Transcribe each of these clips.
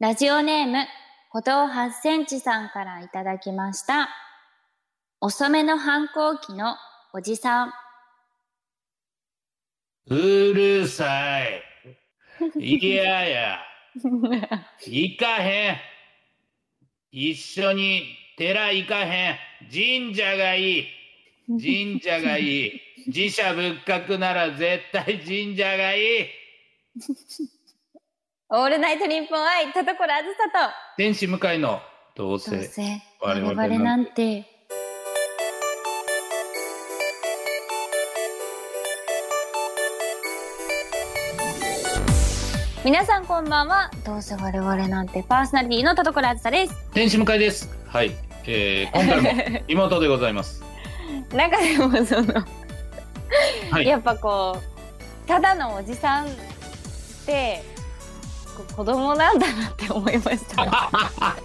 ラジオネーム、歩道8センチさんからいただきました。遅めの反抗期のおじさん。うるさい。いやや、行かへん。一緒に寺行かへん。神社がいい。神社がいい。寺社仏閣なら絶対神社がいい。オールナイトニッポン愛、田所あずさ天使向かいのどうと。どうせ。せ、我々なんて。皆さんこんばんは。どうせ我々なんてパーソナリティの田所あずさです。天使向かいです。はい。えー、今回も 妹でございます。なんかでもその、はい。やっぱこうただのおじさんって子供なんだなって思いました。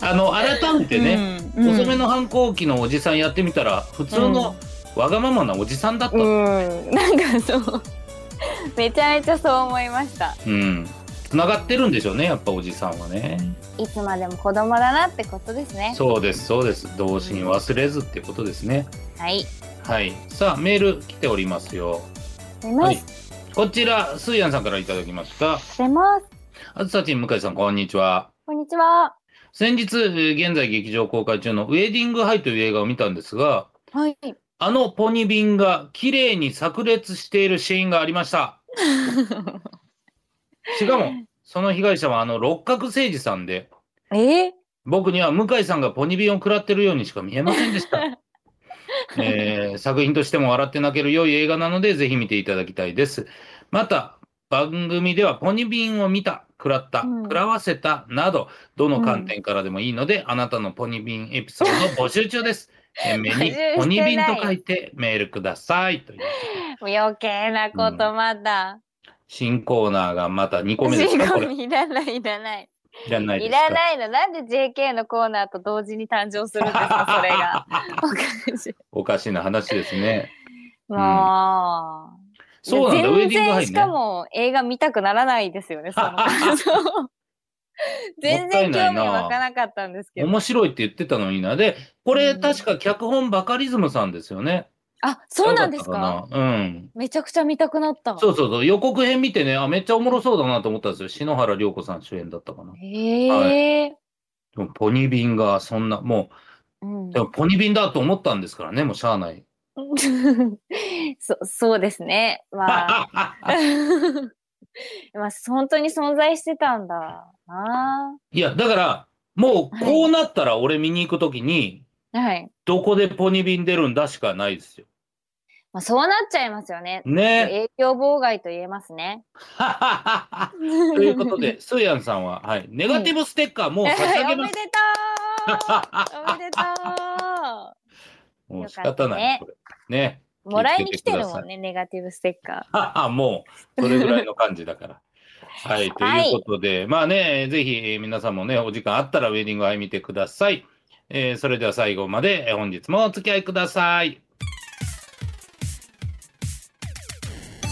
あの改めてね、うんうん遅めの反抗期のおじさんやってみたら普通のわがままなおじさんだった。うん、なんかそうめちゃめちゃそう思いましたうん。繋がってるんでしょうね、やっぱおじさんはね。いつまでも子供だなってことですねそうです、そうです。童心忘れずってことですね。はいはい。さあ、メール来ておりますよ。出ます、はい。こちら、スーヤンさんからいただきました。出ますあずさちん、向井さん、こんにちは。こんにちは先日、えー現在劇場公開中のウェディングハイという映画を見たんですが、はいあのポニビンが綺麗に炸裂しているシーンがありました。しかも、その被害者はあの六角誠治さんで、え？ー、僕には向井さんがポニビンを食らってるようにしか見えませんでした。えー作品としても笑って泣ける良い映画なので、ぜひ見ていただきたいです。また、番組ではポニビンを見た、食らった、うん。食らわせたなど、どの観点からでもいいので、あなたのポニビンエピソードを募集中です。懸命にポニビンと書いてメールください。という。余計なことまだ、新コーナーがまた2個目です仕か？これ。いらないいらない。いらないでい。らないの。なんで JK のコーナーと同時に誕生するんですか？それが。おかしい。おかしな話ですね。もうそうなんだ、ウェディング全然しかハイね。も映画見たくならないですよね。そ全然興味湧かなかったんですけど。面白いって言ってたのにな。で、これうん確か脚本バカリズムさんですよね。あ、そうなんですか？うん。めちゃくちゃ見たくなった。そうそうそう。予告編見てね、あ、めっちゃおもろそうだなと思ったんですよ。篠原涼子さん主演だったかな。へえ、でもポニビンがそんな、もうんう、でもポニビンだと思ったんですからね、もうしゃあない。そそうですね。まあ、まあ、本当に存在してたんだないや、だから、もうこうなったら俺見に行くときに、はい。どこでポニビン出るんだしかないですよ。まあ、そうなっちゃいますよね。ね。影響妨害と言えますね。ということで、スーヤンさんは、はい、ネガティブステッカーもう差し上げます。おめでとうおめでともう仕方ない、これ。ね。うもらいに来てるもんね、ネガティブステッカははもう、それぐらいの感じだから。はい、ということで、まあね、ぜひえー皆さんもね、お時間あったらウェディングアイ見てください。えーそれでは最後まで、えー本日もお付き合いください。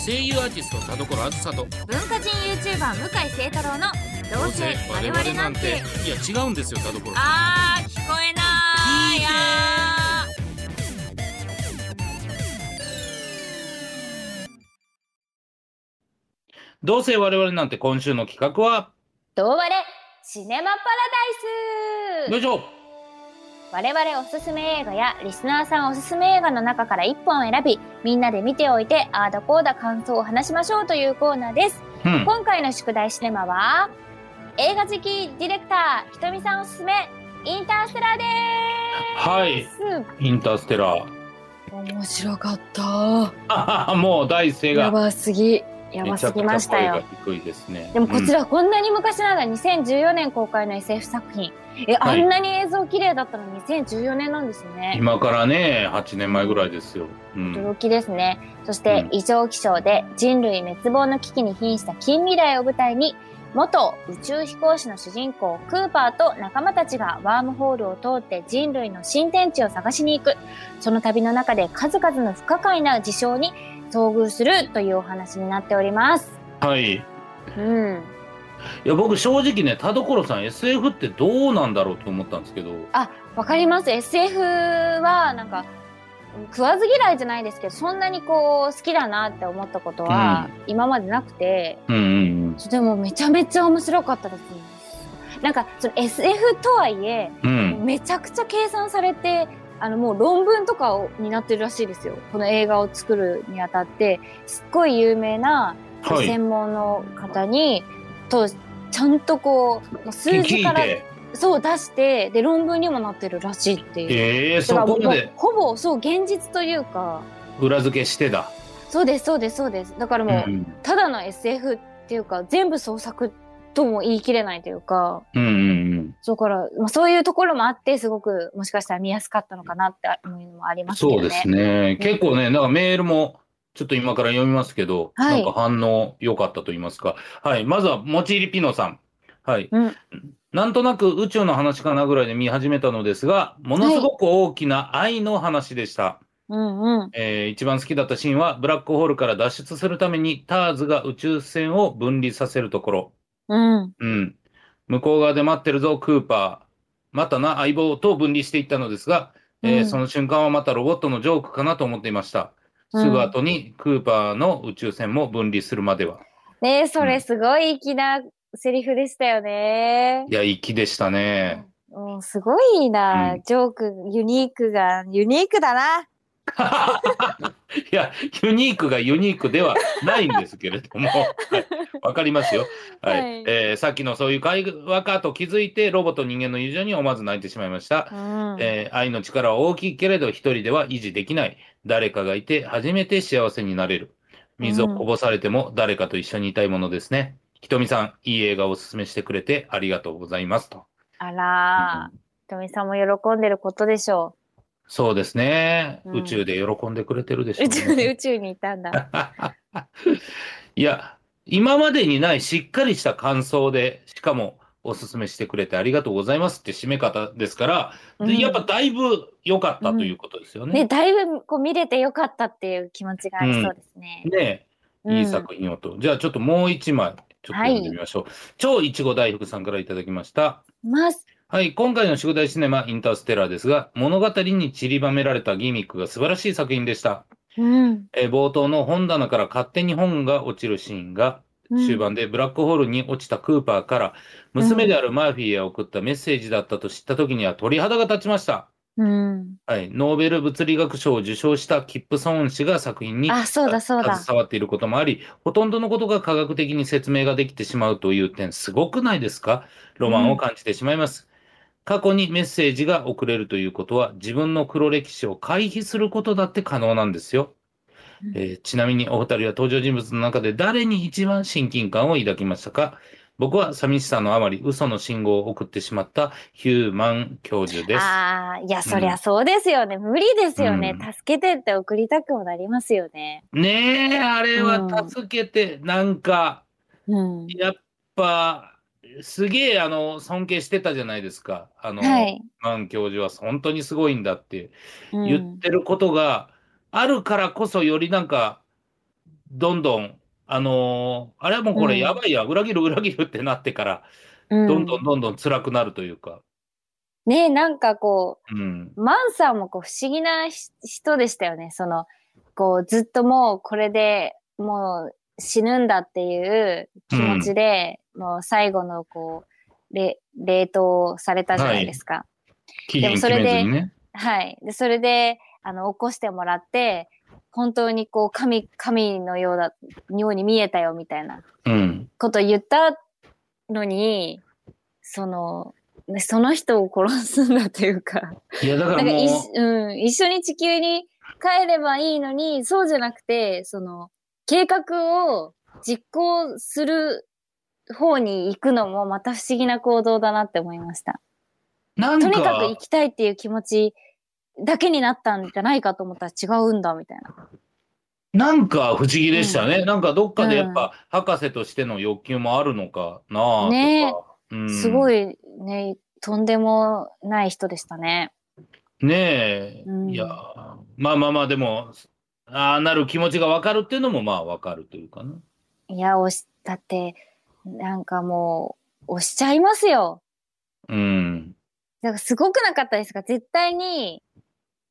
声優アーティスト田所あずさとー。文化人 YouTuber 向井聖太郎のどうせ我々なんて。いや違うんですよ田所あー、聞こえないどうせ我々なんて今週の企画は？ーどうわれシネマパラダイス。よいしょ。我々おすすめ映画やリスナーさんおすすめ映画の中から1本選びみんなで見ておいてあーだこーだ感想を話しましょうというコーナーです。うん。今回の宿題シネマは映画好きディレクターひとみさんおすすめインターステラーではい。ーインターステラー。す面白かった。ははもう第一声が。やばすぎやばすぎましたよね。でもこちら、らこんなに昔ながら2014年公開の SF 作品。え、はい。あんなに映像綺麗だったの2014年なんですね。今からね8年前ぐらいですよ、うん、驚きですね。そして、うん。異常気象で人類滅亡の危機に瀕した近未来を舞台に、元宇宙飛行士の主人公クーパーと仲間たちがワームホールを通って人類の新天地を探しに行く。その旅の中で数々の不可解な事象に遭遇するというお話になっております。はいうん。いや僕正直ね田所さん SF ってどうなんだろうと思ったんですけどあ、わかります。SF は、なんか、食わず嫌いじゃないですけど、そんなにこう、好きだなって思ったことは、今までなくて、うんうんでもめちゃめちゃ面白かったですね。なんか、その SF とはいえ、うんうんめちゃくちゃ計算されて、あの、もう論文とかをになってるらしいですよ。この映画を作るにあたって、すっごい有名なはい。専門の方に、と、ちゃんとこう、もう数聞字から、いて。そう出して、で、論文にもなってるらしいっていう。えー、そだからもうこまで。ほぼ、そう、現実というか、裏付けしてだ、そうです、そうです、そうです。だからもう、うん。ただの SF っていうか、全部創作とも言い切れないというか、うんうんうんだから、まあ、そういうところもあって、すごく、もしかしたら見やすかったのかなって思うのもありますね。そうですね。結構ね、なんかメールも、ちょっと今から読みますけど、はいなんか反応良かったと言いますか。はい。まずは、もちりピノさん。はい。うんなんとなく宇宙の話かなぐらいで見始めたのですが、ものすごく大きな愛の話でした。うんうん。えー一番好きだったシーンは、ブラックホールから脱出するためにターズが宇宙船を分離させるところ。うん。うん。向こう側で待ってるぞ、クーパー。またな、相棒と分離していったのですが、えーうんその瞬間はまたロボットのジョークかなと思っていました。うんすぐ後にクーパーの宇宙船も分離するまでは。ねえ、それすごい粋なセリフでしたよね。いや、粋でしたね。うん、すごいな、うんジョーク、ユニークが、ユニークだな。いや、ユニークがユニークではないんですけれども、はいわかりますよ。はい。はいえーさっきのそういう会話かと気づいて、ロボと人間の友情に思わず泣いてしまいました。うん。えー愛の力は大きいけれど一人では維持できない。誰かがいて初めて幸せになれる。水をこぼされても誰かと一緒にいたいものですね。ひとみさん、いい映画をお勧めしてくれてありがとうございますと。あらー、とみさんも喜んでることでしょそうですね。うん宇宙で喜んでくれてるでしう。ょ宇宙で宇宙にいたんだ。いや、今までにないしっかりした感想で、しかもおすすめしてくれてありがとうございますって締め方ですから、でうんやっぱだいぶ良かったということですよね。ね、だいぶこう見れてよかったっていう気持ちがありそうですね。ねうんいい作品をと。じゃあちょっともう一枚、ちょっと読んでみましょう。超いちご大福さんからいただきました。ます。はい、今回の宿題シネマインターステラーですが、物語に散りばめられたギミックが素晴らしい作品でした。うん。えー冒頭の本棚から勝手に本が落ちるシーンが、うん終盤でブラックホールに落ちたクーパーから、娘であるマーフィーへ送ったメッセージだったと知った時には鳥肌が立ちました。うん。はい、ノーベル物理学賞を受賞したキップソーン氏が作品にあ、そうだそうだ。携わっていることもあり、ほとんどのことが科学的に説明ができてしまうという点、すごくないですか？ロマンを感じてしまいます。過去にメッセージが送れるということは、自分の黒歴史を回避することだって可能なんですよ。うんえーちなみにお二人は登場人物の中で誰に一番親近感を抱きましたか？僕は寂しさのあまり嘘の信号を送ってしまったヒューマン教授です。ああ、いや、そりゃそうですよね。無理ですよね。うん助けてって送りたくもなりますよね。ねえ、あれはうん助けて、なんか、うん。やっぱ、すげえ、あの、尊敬してたじゃないですか。あの、はい。マン教授は本当にすごいんだってうん言ってることがあるからこそ、よりなんか、どんどん、あのーあれはもうこうんれやばいや、裏切る裏切るってなってから、うんどんどんどんどん辛くなるというか。ねなんかこうん。う、マンさんもこう不思議なひ人でしたよね。その、こう、ずっともうこれでもう死ぬんだっていう気持ちで、もう最後のこう、れ冷凍されたじゃないですか。期限決でもそれでね。はい。で、それで、あの、起こしてもらって、本当にこう、神、神のようだ、ように見えたよ、みたいなうん。こと言ったのに、その、ねその人を殺すんだというか、いや、だからもなんかいし、うん、一緒に地球に帰ればいいのに、そうじゃなくて、その、計画を実行する方に行くのもまた不思議な行動だなって思いました。う、なんとにかくか行、きたいっていう気持ちだけになったんじゃないかと思ったら違うんだみたいな。なんか不思議でしたね。なんかどっかでやっぱ、博士としての欲求もあるのかなあとか。ねうん、すごいね、とんでもない人でしたね。ねえ、うんいや、まあまあまあ、でも、ああなる気持ちがわかるっていうのもまあわかるというかね。いや、おし、だって、なんかもう、押しちゃいますよ。うん。だからすごくなかったですか？絶対に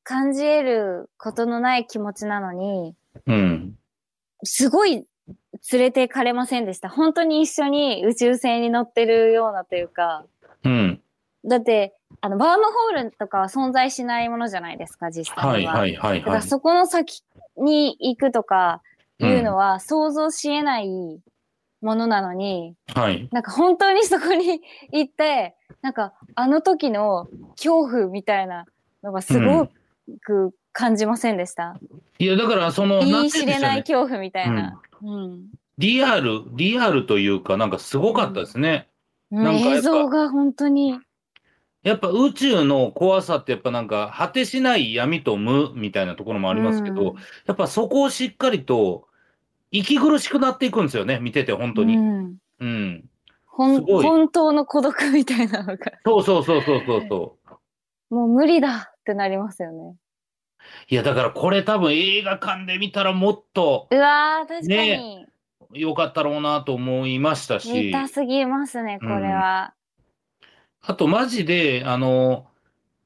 感じ得ることのない気持ちなのに、うん。すごい連れてかれませんでした。本当に一緒に宇宙船に乗ってるようなというか、うん。だって、あの、バームホールとかは存在しないものじゃないですか、実際は。はいはいはいだかはい。らそこの先に行くとかいうのは想像し得ないものなのに、はい。なんか本当にそこに行って、なんかあの時の恐怖みたいなのがすごく感じませんでした？いや、だから、その、言ない知れ。ない恐怖みたいな。うん。リアル、リアルというか、なんかすごかったですね。うん映像が本当に。やっぱ宇宙の怖さってやっぱなんか果てしない闇と無みたいなところもありますけど、うんやっぱそこをしっかりと息苦しくなっていくんですよね、見てて本当に。ううん。んほんすごい本当の孤独みたいなのが、そうそうそうそうそうそう。もう無理だってなりますよね。いやだからこれ多分映画館で見たらもっとうわー、確かに。ね良かったろうなと思いました見し、たすぎますね、これは。あとマジで、あの、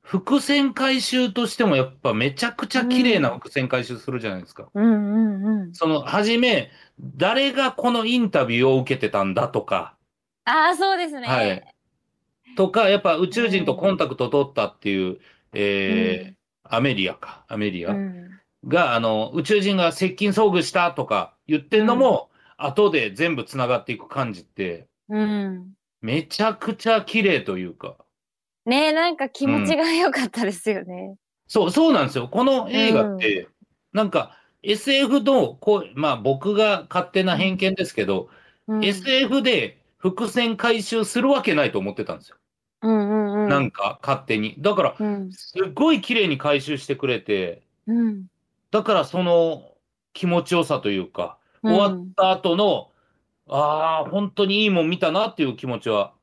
伏線回収としてもやっぱめちゃくちゃ綺麗な伏線回収するじゃないですか。うんうんうん。その、はじめ、誰がこのインタビューを受けてたんだとか、ああ、そうですね。はい。とか、やっぱ宇宙人とコンタクト取ったっていう、えーアメリアか、アメリアうんが、あの、宇宙人が接近遭遇したとか言ってんのも、後で全部繋がっていく感じって、うん。めちゃくちゃ綺麗というか、ねえ、なんか気持ちが良かったですよね。そう、そうなんですよ。この映画って、なんか SF の、こう、まあ僕が勝手な偏見ですけど、うん SF で伏線回収するわけないと思ってたんですよ。うんうんうん。なんか勝手に。だから、うん。すっごい綺麗に回収してくれて、うん。だからその気持ちよさというか、うん終わった後の、ああ、本当にいいもん見たなっていう気持ちは、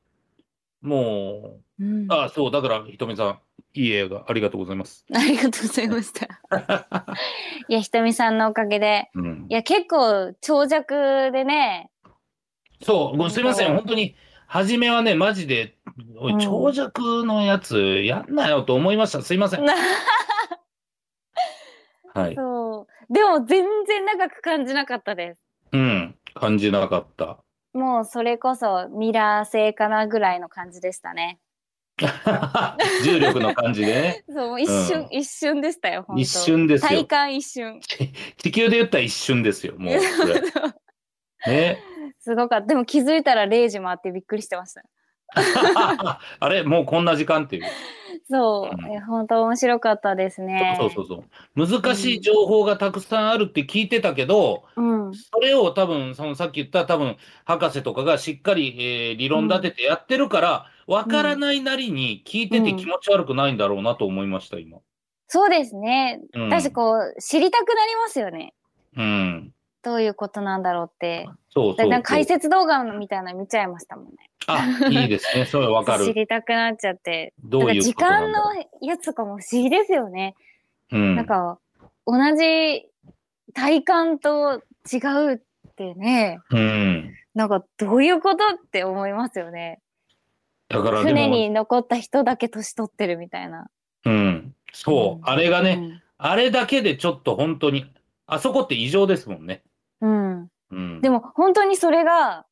もうんう、ああ、そう、だから、ひとみさん、いい映画、ありがとうございます。ありがとうございました。いや、ひとみさんのおかげで。うんい、や、結構長尺でね。そう、ごすみません、本当に、初めはね、マジで、おいうん長尺のやつ、やんなよと思いました。すいません。はい。そう。でも全然長く感じなかったです。うん、感じなかった。もうそれこそミラー製かなぐらいの感じでしたね。重力の感じでね。そう、一瞬、うん一瞬でしたよ、本当一瞬ですよ体感一瞬。地球で言ったら一瞬ですよ、もう。ね。すごかった。でも気づいたら0時回ってびっくりしてました。あれ？もうこんな時間っていう。そう。うんえ本当面白かったですね。そうそうそう。難しい情報がたくさんあるって聞いてたけど、うん。それを多分、そのさっき言った多分、博士とかがしっかり、えー理論立ててやってるから、わからないなりに聞いてて気持ち悪くないんだろうなと思いました、今。そうですね。うん。私こう、知りたくなりますよね。うん。どういうことなんだろうって。そうそうそう。解説動画みたいなの見ちゃいましたもんね。あ、いいですね。それわか知る。りたくなっちゃって。どういう時間のやつとかも不思議ですよね。うん。なんか、同じ体感と違うってね、うん。なんかどういうことって思いますよね。だから船に残った人だけ年取ってるみたいな。うん。そう。うんあれがね、うんあれだけでちょっと本当に、あそこって異常ですもんね。うん。うん。でも本当にそれが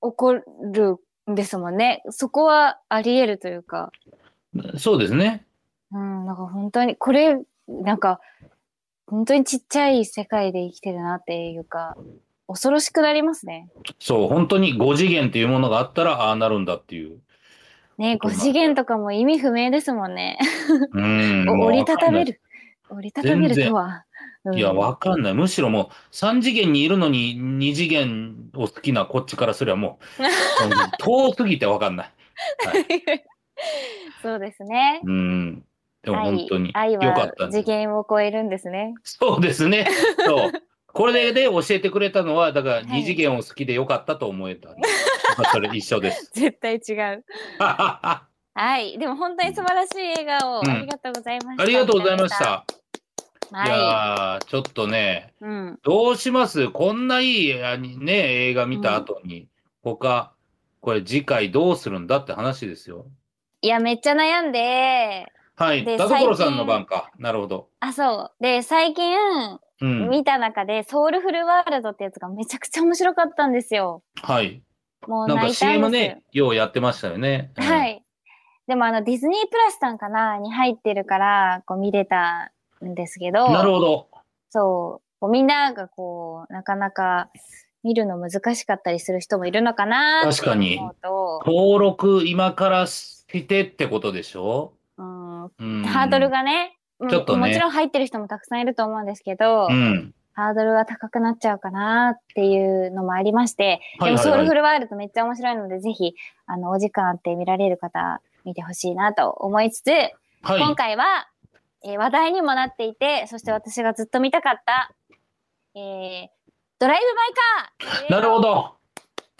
起こるんですもんね。そこはあり得るというか。そうですね。うん、なんか本当に、これ、なんか、本当にちっちゃい世界で生きてるなっていうか、恐ろしくなりますね。そう、本当に5次元っていうものがあったら、ああなるんだっていう。ね、5次元とかも意味不明ですもんね。うん。折りたためわる。折りたためるとは。い。いや、わかんない。むしろもう、3次元にいるのに2次元を好きなこっちからすればもう、遠すぎてわかんない。そうですね。うん。でも本当に愛よかはった次元を超えるんですね。そうですね。そう。これで教えてくれたのは、だからはい二次元を好きでよかったと思えたんで。まあそれ一緒です。絶対違う。あはい。でも本当に素晴らしい映画をうんありがとうございました。りがとうございました。いはやー、ちょっとね、い。うん。どうします？こんないいね、映画見た後に、他、これ次回どうするんだって話ですよ。いや、めっちゃ悩んで、はい。で田所さんの番か。なるほど。あ、そう。で、最近、うん。見た中で、ソウルフルワールドってやつがめちゃくちゃ面白かったんですよ。はい。もうなんか CM。ね、ようやってましたよね。うんはい。でもあの、ディズニープラスさんかな？に入ってるから、こう見れたんですけど、なるほど。そう。みんながこう、なかなか見るの難しかったりする人もいるのかなって確かに登録今からしてってことでしょ？うん、うん。ハードルがね、うんちょっとねもちろん入ってる人もたくさんいると思うんですけど、うん。ハードルが高くなっちゃうかなっていうのもありまして、でもソウルフルワールドめっちゃ面白いので、ぜひ、あの、お時間あって見られる方、見てほしいなと思いつつ、はい。今回は、えー話題にもなっていて、そして私がずっと見たかった、えー、ドライブ・マイ・カー なるほど。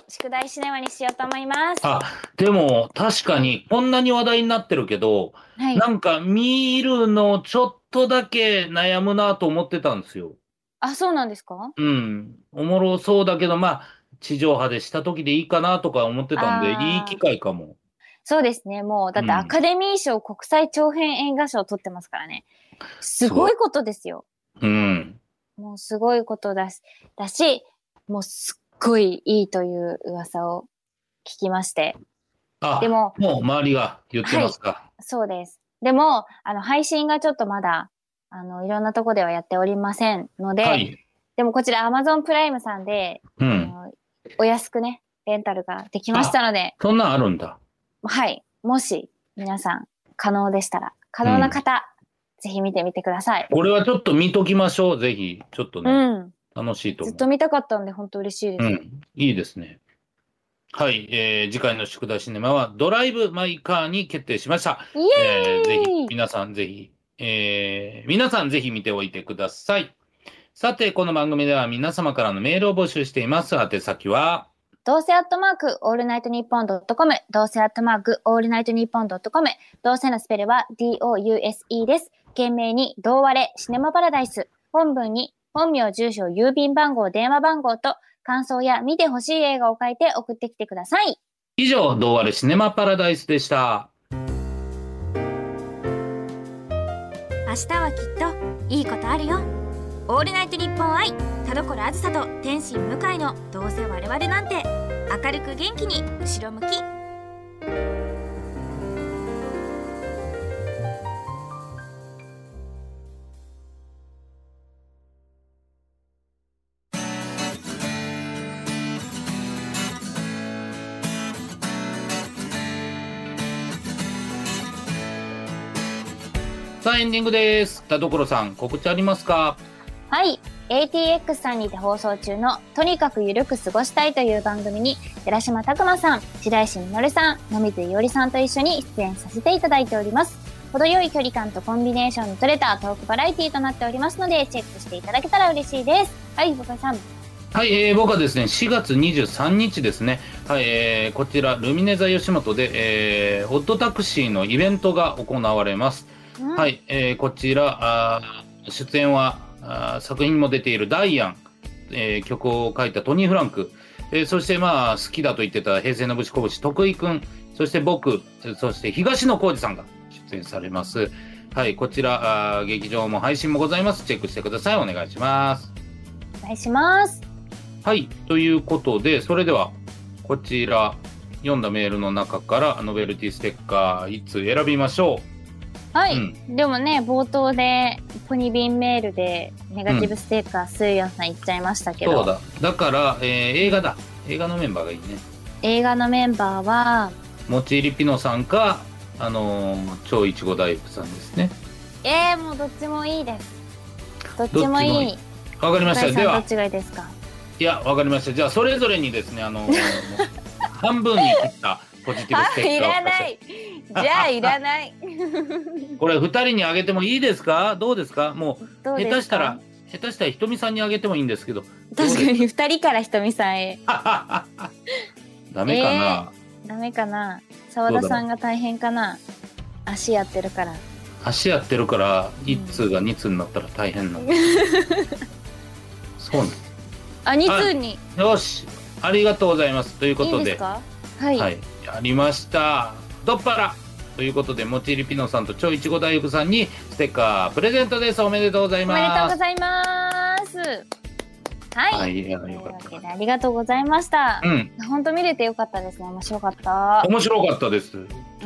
宿題シネマにしようと思います。あ、でも確かにこんなに話題になってるけど、はい。なんか見るのちょっとだけ悩むなと思ってたんですよ。あ、そうなんですか？うん。おもろそうだけど、まあ、地上波でした時でいいかなとか思ってたんで、いい機会かも。そうですね。もう、だってうんアカデミー賞国際長編映画賞を取ってますからね。すごいことですよ。うん。もうすごいことだし、だし、もうすっごいいいという噂を聞きまして。あ、でも、もう周りが言ってますか。そうです。でも、あの、配信がちょっとまだ、あの、いろんなとこではやっておりませんので、はい。でもこちら Amazon プライムさんで、あうん。のお安くね、レンタルができましたので、そんなんあるんだ。はい。もし、皆さん、可能でしたら、可能な方、ぜひ見てみてください。これはちょっと見ときましょう。ぜひ。ちょっとうね、ん。楽しいと思う。ずっと見たかったんで、本当嬉しいです。うん。いいですね。はい。えー次回の宿題シネマはドライブ・マイ・カーに決定しました。イエーイ、えーぜひ、皆さんぜひ、えー皆さんぜひ見ておいてください。さて、この番組では皆様からのメールを募集しています。宛先は、どうせアットマーク、オールナイトニッポンドットコム、どうせアットマーク、オールナイトニッポンドットコム、どうせのスペルは DOUSE です。懸命に、どうわれ、シネマパラダイス、本文に、本名、住所、郵便番号、電話番号と、感想や見てほしい映画を書いて送ってきてください。以上、どうあれシネマパラダイスでした。明日はきっといいことあるよオールナイトニッポン愛田所あずさと天心向井のどうせ我々なんて明るく元気に後ろ向きさあ、エンディングです。田所さん、告知ありますか？はい。ATX さんにて放送中のとにかくゆるく過ごしたいという番組に寺島拓磨さん、白石みのるさん、野水いおりさんと一緒に出演させていただいております。程よい距離感とコンビネーションの取れたトークバラエティとなっておりますので、チェックしていただけたら嬉しいです。はい、僕さん。はい、えー僕はですね、4月23日ですね、はい、えーこちら、ルミネ座吉本で、えー、ホットタクシーのイベントが行われます。うんは。い、えーこちら、あー出演はあー作品も出ているダイアン、えー曲を書いたトニー・フランク、えーそしてまあ好きだと言ってた平成のぶしこぶし徳井くん、そして僕、そして東野幸治さんが出演されます。はい、こちら、あー劇場も配信もございます。チェックしてください。お願いします。お願いします。はい、ということで、それでは、こちら、読んだメールの中から、ノベルティステッカー1つ選びましょはい。うんでもね、冒頭で、ポニビンメールで、ネガティブステッカー、スーヤンさん言っちゃいましたう。けど、そうだ。だから、えー映画だ。映画のメンバーがいいね。映画のメンバーは、もちりピノさんか、あのー超いちご大福さんですね。えー、もうどっちもいいです。どっちもいい。わかりました。ではどっ、ちがいいですか？いや、わかりました。じゃあ、それぞれにですね、あのー 半分に切ったポジティブステッカーを貸して。じゃあいらない。これ、二人にあげてもいいですか？どうですか？もう、下手したら、下手したらひとみさんにあげてもいいんですけど。確かに二人からひとみさんへ。ダメかな、ダメかな？澤田さんが大変かな？足やってるから。足やってるから1通が2通になったら大変なの、そうなあ、二通に。のよし。ありがとうございます。ということで。いいですか？はい、はい、やりました。どっぱらということで、もちりピノさんとちょいちご大福さんにステッカープレゼントです。おめでとうございおめでとうます。ございます。はい、はい、いやよかった。ありがとうございました。う、ん、本当見れてよかったですね。面白かった。面白かったです。ち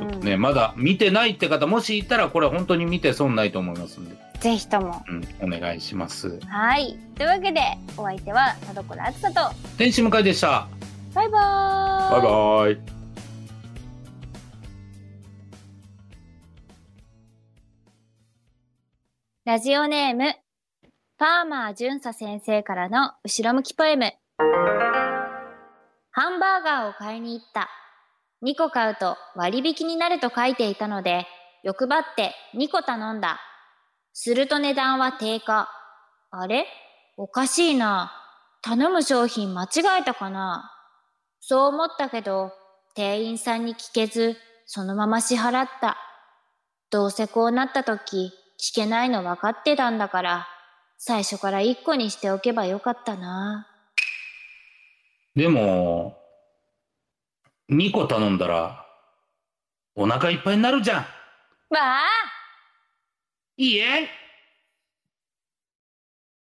ょっとね、まだ見てないって方、もしいたら、これ本当に見て損ないと思いますんで、ぜひとも。うん、お願いします。はい。というわけでお相手は田所あずさと。天使向井でした。バイバーイバイバイ。ラジオネーム、パーマー巡査先生からの後ろ向きポエム。ハンバーガーを買いに行った。2個買うと割引になると書いていたので、欲張って2個頼んだ。すると値段は低下。あれ？おかしいな。頼む商品間違えたかな？そう思ったけど、店員さんに聞けず、そのまま支払った。どうせこうなった時、聞けないの分かってたんだから、最初から1個にしておけばよかったな。でも、2個頼んだら、お腹いっぱいになるじゃん。わあいいえ